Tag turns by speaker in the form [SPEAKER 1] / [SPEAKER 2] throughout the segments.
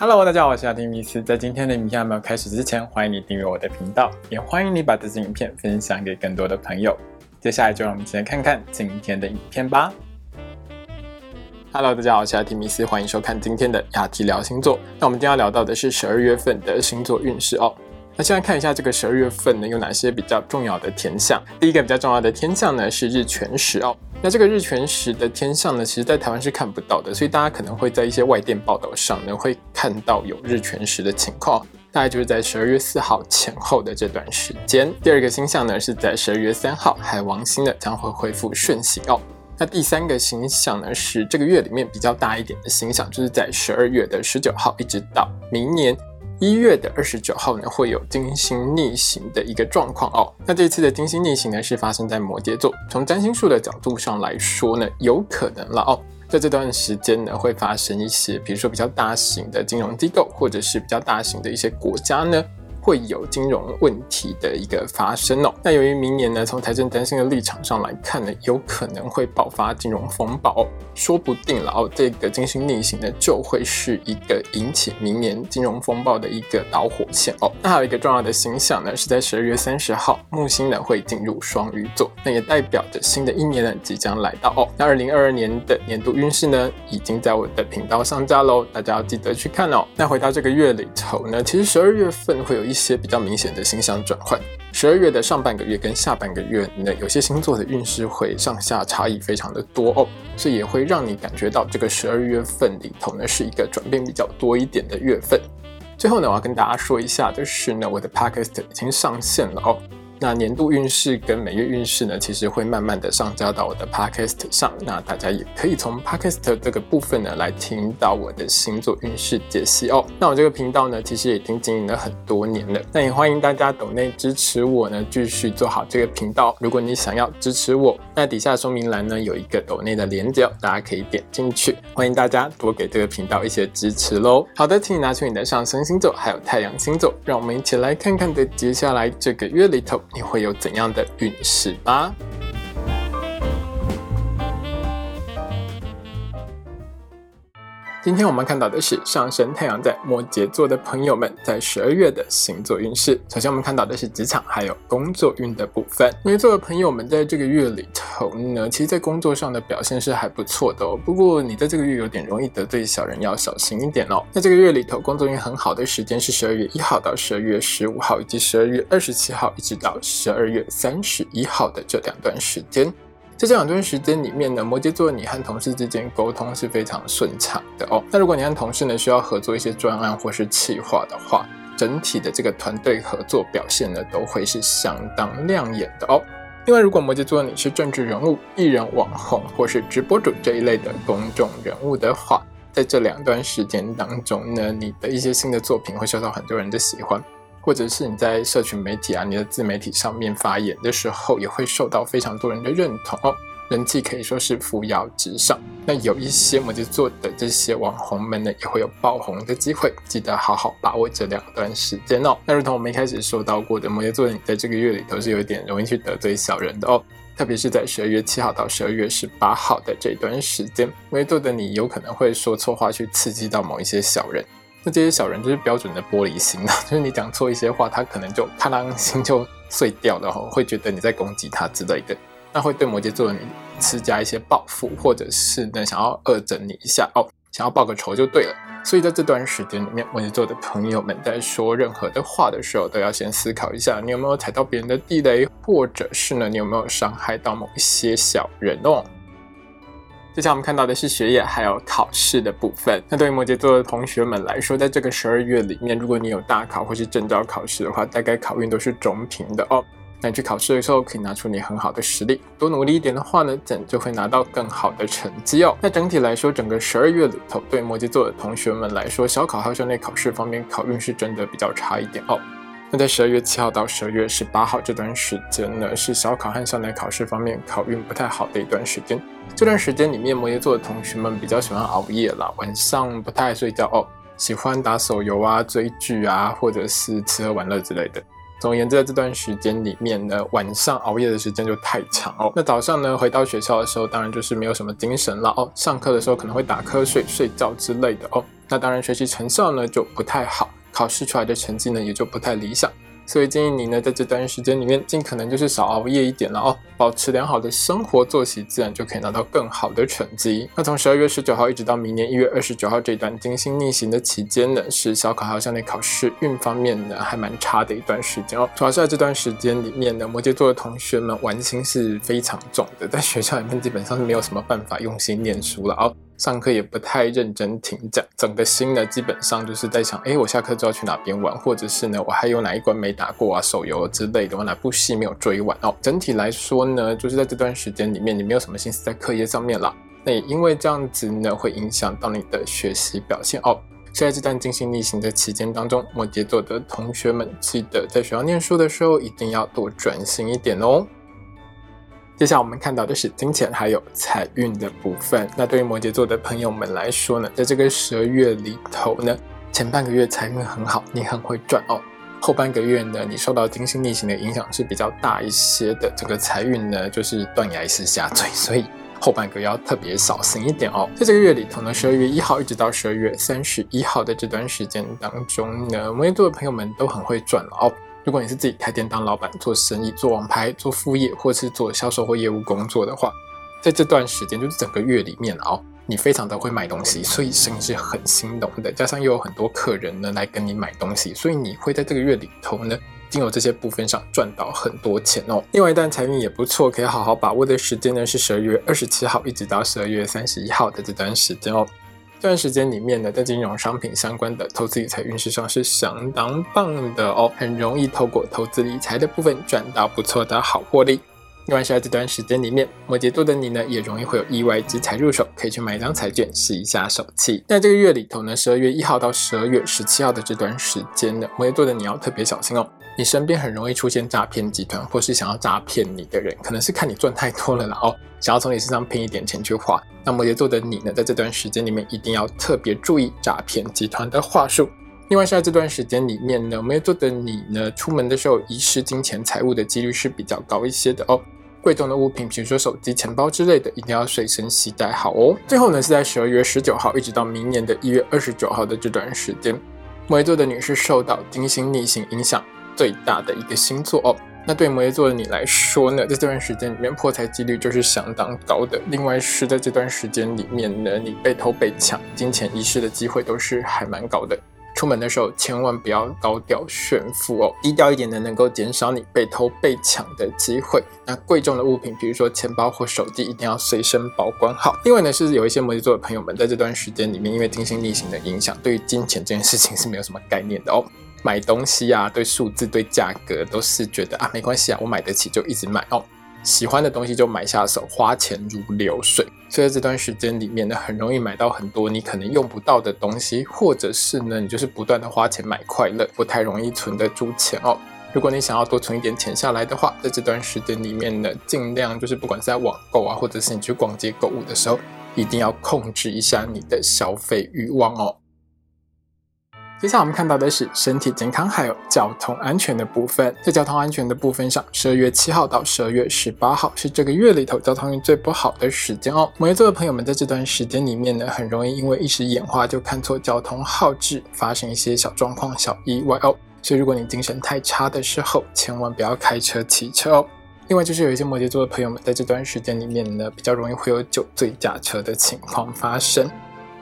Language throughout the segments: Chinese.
[SPEAKER 1] Hello，大家好，我是阿丁米斯。在今天的影片还没有开始之前，欢迎你订阅我的频道，也欢迎你把这支影片分享给更多的朋友。接下来就让我们一起来看看今天的影片吧。Hello，大家好，我是阿提米斯，欢迎收看今天的亚提聊星座。那我们今天要聊到的是十二月份的星座运势哦。那先来看一下这个十二月份呢有哪些比较重要的天象。第一个比较重要的天象呢是日全食哦。那这个日全食的天象呢，其实在台湾是看不到的，所以大家可能会在一些外电报道上呢会看到有日全食的情况，大概就是在十二月四号前后的这段时间。第二个星象呢是在十二月三号，海王星呢将会恢复顺行哦。那第三个星象呢是这个月里面比较大一点的星象，就是在十二月的十九号一直到明年。一月的二十九号呢，会有金星逆行的一个状况哦。那这次的金星逆行呢，是发生在摩羯座。从占星术的角度上来说呢，有可能了哦，在这段时间呢，会发生一些，比如说比较大型的金融机构，或者是比较大型的一些国家呢。会有金融问题的一个发生哦。那由于明年呢，从财政担心的立场上来看呢，有可能会爆发金融风暴，说不定了哦。这个金星逆行呢，就会是一个引起明年金融风暴的一个导火线哦。那还有一个重要的星象呢，是在十二月三十号，木星呢会进入双鱼座，那也代表着新的一年呢即将来到哦。那二零二二年的年度运势呢，已经在我的频道上架喽，大家要记得去看哦。那回到这个月里头呢，其实十二月份会有一。一些比较明显的星象转换，十二月的上半个月跟下半个月呢，有些星座的运势会上下差异非常的多哦，所以也会让你感觉到这个十二月份里头呢是一个转变比较多一点的月份。最后呢，我要跟大家说一下就是呢，我的 podcast 已经上线了哦。那年度运势跟每月运势呢，其实会慢慢的上交到我的 podcast 上。那大家也可以从 podcast 这个部分呢，来听到我的星座运势解析哦。那我这个频道呢，其实已经经营了很多年了。那也欢迎大家抖内支持我呢，继续做好这个频道。如果你想要支持我，那底下说明栏呢有一个抖内的连接，大家可以点进去。欢迎大家多给这个频道一些支持喽。好的，请你拿出你的上升星座还有太阳星座，让我们一起来看看的接下来这个月里头。你会有怎样的运势吧？今天我们看到的是上升太阳在摩羯座的朋友们在十二月的星座运势。首先，我们看到的是职场还有工作运的部分。摩羯座的朋友们在这个月里头呢，其实在工作上的表现是还不错的哦。不过，你在这个月有点容易得罪小人，要小心一点哦。在这个月里头工作运很好的时间是十二月一号到十二月十五号，以及十二月二十七号一直到十二月三十一号的这两段时间。在这两段时间里面呢，摩羯座你和同事之间沟通是非常顺畅的哦。那如果你和同事呢需要合作一些专案或是企划的话，整体的这个团队合作表现呢都会是相当亮眼的哦。另外，如果摩羯座你是政治人物、艺人、网红或是直播主这一类的公众人物的话，在这两段时间当中呢，你的一些新的作品会受到很多人的喜欢。或者是你在社群媒体啊，你的自媒体上面发言的时候，也会受到非常多人的认同哦，人气可以说是扶摇直上。那有一些摩羯座的这些网红们呢，也会有爆红的机会，记得好好把握这两段时间哦。那如同我们一开始说到过的，摩羯座的你在这个月里头是有点容易去得罪小人的哦，特别是在十二月七号到十二月十八号的这段时间，摩羯座的你有可能会说错话去刺激到某一些小人。那这些小人就是标准的玻璃心啊，就是你讲错一些话，他可能就啪啷心就碎掉了，吼，会觉得你在攻击他之类的，那会对摩羯座你施加一些报复，或者是呢想要恶整你一下哦，想要报个仇就对了。所以在这段时间里面，摩羯座的朋友们在说任何的话的时候，都要先思考一下，你有没有踩到别人的地雷，或者是呢，你有没有伤害到某一些小人哦。接下我们看到的是学业还有考试的部分。那对于摩羯座的同学们来说，在这个十二月里面，如果你有大考或是正招考试的话，大概考运都是中平的哦。那你去考试的时候，可以拿出你很好的实力，多努力一点的话呢，整就会拿到更好的成绩哦。那整体来说，整个十二月里头，对摩羯座的同学们来说，小考和校内考试方面，考运是真的比较差一点哦。那在十二月七号到十二月十八号这段时间呢，是小考和校内考试方面考运不太好的一段时间。这段时间里面，摩羯座的同学们比较喜欢熬夜啦，晚上不太爱睡觉哦，喜欢打手游啊、追剧啊，或者是吃喝玩乐之类的。总而言之，在这段时间里面呢，晚上熬夜的时间就太长哦。那早上呢，回到学校的时候，当然就是没有什么精神了哦。上课的时候可能会打瞌睡、睡觉之类的哦。那当然学习成效呢就不太好，考试出来的成绩呢也就不太理想。所以建议你呢，在这段时间里面，尽可能就是少熬夜一点了哦，保持良好的生活作息，自然就可以拿到更好的成绩。那从十二月十九号一直到明年一月二十九号这段金星逆行的期间呢，是小考还有校内考试运方面呢还蛮差的一段时间哦。主要是在这段时间里面呢，摩羯座的同学们玩心是非常重的，在学校里面基本上是没有什么办法用心念书了哦。上课也不太认真听讲，整个心呢基本上就是在想，哎，我下课就要去哪边玩，或者是呢，我还有哪一关没打过啊，手游之类的，我哪部戏没有追完哦。整体来说呢，就是在这段时间里面，你没有什么心思在课业上面了。那也因为这样子呢，会影响到你的学习表现哦。所以在这段精心逆行的期间当中，摩羯座的同学们，记得在学校念书的时候，一定要多专心一点哦。接下来我们看到的是金钱还有财运的部分。那对于摩羯座的朋友们来说呢，在这个十二月里头呢，前半个月财运很好，你很会赚哦。后半个月呢，你受到金星逆行的影响是比较大一些的，这个财运呢就是断崖式下坠，所以后半个月要特别小心一点哦。在这个月里头呢，十二月一号一直到十二月三十一号的这段时间当中呢，摩羯座的朋友们都很会赚哦。如果你是自己开店当老板做生意做网拍做副业或是做销售或业务工作的话，在这段时间就是整个月里面哦，你非常的会买东西，所以生意是很兴隆的。加上又有很多客人呢来跟你买东西，所以你会在这个月里头呢，经由这些部分上赚到很多钱哦。另外一段财运也不错，可以好好把握的时间呢是十二月二十七号一直到十二月三十一号的这段时间哦。这段时间里面呢，在金融商品相关的投资理财运势上是相当棒的哦，很容易透过投资理财的部分赚到不错的好获利。另外，在这段时间里面，摩羯座的你呢，也容易会有意外之财入手，可以去买一张彩券试一下手气。在这个月里头呢，十二月一号到十二月十七号的这段时间呢，摩羯座的你要特别小心哦。你身边很容易出现诈骗集团，或是想要诈骗你的人，可能是看你赚太多了然后想要从你身上骗一点钱去花。那摩羯座的你呢，在这段时间里面一定要特别注意诈骗集团的话术。另外，在这段时间里面呢，摩羯座的你呢，出门的时候遗失金钱财物的几率是比较高一些的哦。贵重的物品，比如说手机、钱包之类的，一定要随身携带好哦。最后呢，是在十二月十九号一直到明年的一月二十九号的这段时间，摩羯座的女士受到金星逆行影响。最大的一个星座哦，那对摩羯座的你来说呢，在这段时间里面破财几率就是相当高的。另外是在这段时间里面呢，你被偷被抢、金钱遗失的机会都是还蛮高的。出门的时候千万不要高调炫富哦，低调一点呢，能够减少你被偷被抢的机会。那贵重的物品，比如说钱包或手机，一定要随身保管好。另外呢，是有一些摩羯座的朋友们在这段时间里面，因为金星逆行的影响，对于金钱这件事情是没有什么概念的哦。买东西啊，对数字、对价格都是觉得啊，没关系啊，我买得起就一直买哦。喜欢的东西就买下手，花钱如流水。所以在这段时间里面呢，很容易买到很多你可能用不到的东西，或者是呢，你就是不断的花钱买快乐，不太容易存得住钱哦。如果你想要多存一点钱下来的话，在这段时间里面呢，尽量就是不管是在网购啊，或者是你去逛街购物的时候，一定要控制一下你的消费欲望哦。接下来我们看到的是身体健康还有交通安全的部分。在交通安全的部分上，十二月七号到十二月十八号是这个月里头交通运最不好的时间哦。摩羯座的朋友们在这段时间里面呢，很容易因为一时眼花就看错交通号志，发生一些小状况、小意外哦。所以如果你精神太差的时候，千万不要开车、骑车哦。另外就是有一些摩羯座的朋友们在这段时间里面呢，比较容易会有酒醉驾车的情况发生。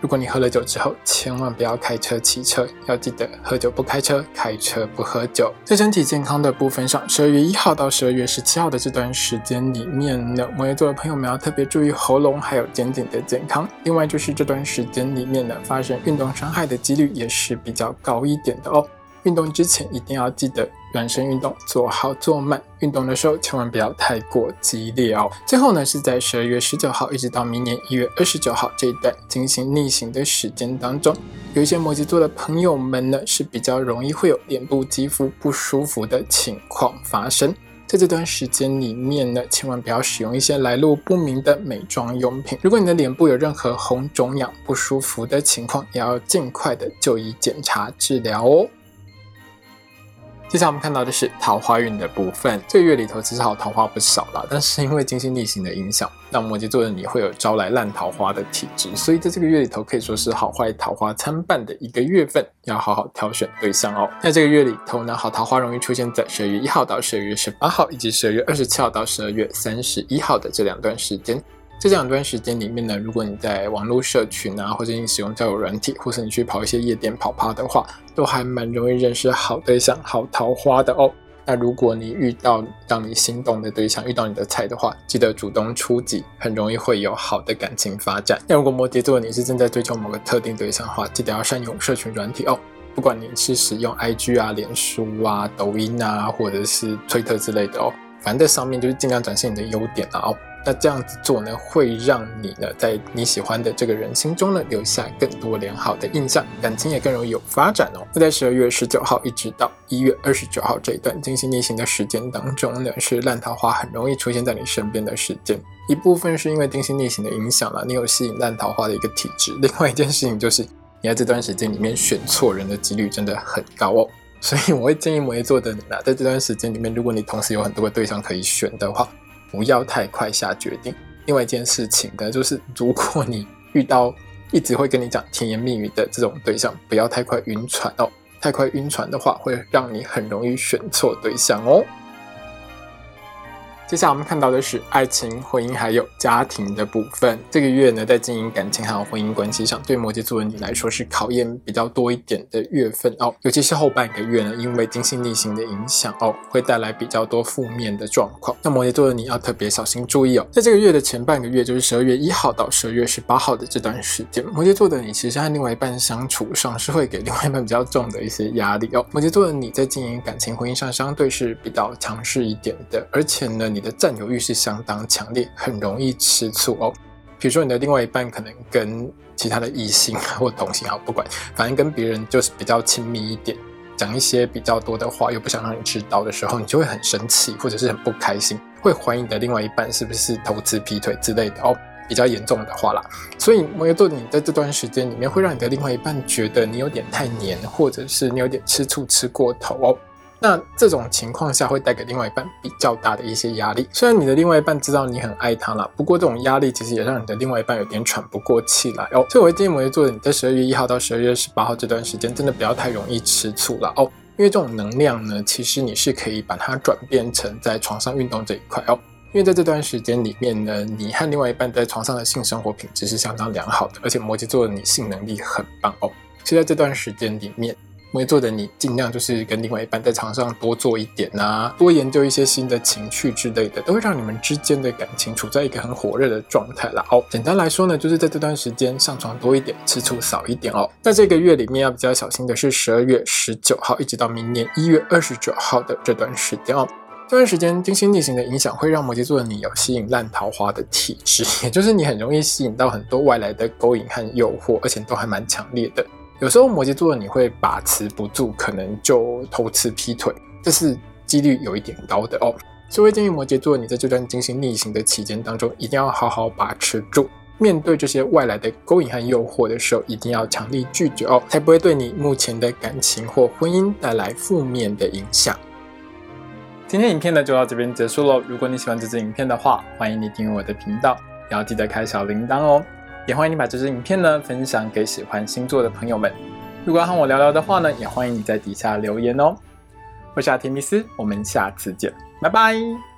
[SPEAKER 1] 如果你喝了酒之后，千万不要开车、骑车，要记得喝酒不开车，开车不喝酒。在身体健康的部分上，十二月一号到十二月十七号的这段时间里面呢，摩羯座的朋友们要特别注意喉咙还有肩颈的健康。另外就是这段时间里面呢，发生运动伤害的几率也是比较高一点的哦。运动之前一定要记得暖身运动，做好做慢。运动的时候千万不要太过激烈哦。最后呢，是在十二月十九号一直到明年一月二十九号这一段进行逆行的时间当中，有一些摩羯座的朋友们呢是比较容易会有脸部肌肤不舒服的情况发生。在这段时间里面呢，千万不要使用一些来路不明的美妆用品。如果你的脸部有任何红肿痒不舒服的情况，也要尽快的就医检查治疗哦。接下来我们看到的是桃花运的部分。这个月里头其实好桃花不少了，但是因为金星逆行的影响，那那摩羯座的你会有招来烂桃花的体质，所以在这个月里头可以说是好坏桃花参半的一个月份，要好好挑选对象哦。在这个月里头呢，好桃花容易出现在十二月一号到十二月十八号，以及十二月二十七号到十二月三十一号的这两段时间。这两段时间里面呢，如果你在网络社群啊，或者你使用交友软体，或是你去跑一些夜店跑趴的话，都还蛮容易认识好对象、好桃花的哦。那如果你遇到让你心动的对象，遇到你的菜的话，记得主动出击，很容易会有好的感情发展。那如果摩羯座你是正在追求某个特定对象的话，记得要善用社群软体哦。不管你是使用 IG 啊、脸书啊、抖音啊，或者是推特之类的哦，反正在上面就是尽量展现你的优点啊哦。那这样子做呢，会让你呢在你喜欢的这个人心中呢留下更多良好的印象，感情也更容易有发展哦。那在十二月十九号一直到一月二十九号这一段金星逆行的时间当中呢，是烂桃花很容易出现在你身边的时间。一部分是因为金星逆行的影响了，你有吸引烂桃花的一个体质；另外一件事情就是，你在这段时间里面选错人的几率真的很高哦。所以我会建议摩羯座的你呢，在这段时间里面，如果你同时有很多个对象可以选的话。不要太快下决定。另外一件事情呢，就是如果你遇到一直会跟你讲甜言蜜语的这种对象，不要太快晕船哦。太快晕船的话，会让你很容易选错对象哦。接下来我们看到的是爱情、婚姻还有家庭的部分。这个月呢，在经营感情还有婚姻关系上，对摩羯座的你来说是考验比较多一点的月份哦。尤其是后半个月呢，因为金星逆行的影响哦，会带来比较多负面的状况。那摩羯座的你要特别小心注意哦。在这个月的前半个月，就是十二月一号到十二月十八号的这段时间，摩羯座的你其实和另外一半相处上是会给另外一半比较重的一些压力哦。摩羯座的你在经营感情、婚姻上相对是比较强势一点的，而且呢。你的占有欲是相当强烈，很容易吃醋哦。比如说，你的另外一半可能跟其他的异性或同性，好不管，反正跟别人就是比较亲密一点，讲一些比较多的话，又不想让你知道的时候，你就会很生气，或者是很不开心，会怀疑你的另外一半是不是偷吃劈腿之类的哦。比较严重的话啦，所以摩羯座你在这段时间里面，会让你的另外一半觉得你有点太黏，或者是你有点吃醋吃过头哦。那这种情况下会带给另外一半比较大的一些压力。虽然你的另外一半知道你很爱他了，不过这种压力其实也让你的另外一半有点喘不过气来哦。所以我会建议摩羯座的你在十二月一号到十二月十八号这段时间，真的不要太容易吃醋了哦。因为这种能量呢，其实你是可以把它转变成在床上运动这一块哦。因为在这段时间里面呢，你和另外一半在床上的性生活品质是相当良好的，而且摩羯座的你性能力很棒哦。所以在这段时间里面。摩羯座的你，尽量就是跟另外一半在床上多做一点啊，多研究一些新的情趣之类的，都会让你们之间的感情处在一个很火热的状态啦。哦，简单来说呢，就是在这段时间上床多一点，吃醋少一点哦。在这个月里面要比较小心的是十二月十九号一直到明年一月二十九号的这段时间哦。这段时间金星逆行的影响会让摩羯座的你有吸引烂桃花的体质，也就是你很容易吸引到很多外来的勾引和诱惑，而且都还蛮强烈的。有时候摩羯座你会把持不住，可能就偷吃劈腿，这是几率有一点高的哦。所以建议摩羯座你在这段精心逆行的期间当中，一定要好好把持住，面对这些外来的勾引和诱惑的时候，一定要强力拒绝哦，才不会对你目前的感情或婚姻带来负面的影响。今天影片呢就到这边结束喽。如果你喜欢这支影片的话，欢迎你订阅我的频道，也要记得开小铃铛哦。也欢迎你把这支影片呢分享给喜欢星座的朋友们。如果要和我聊聊的话呢，也欢迎你在底下留言哦。我是阿提密斯，我们下次见，拜拜。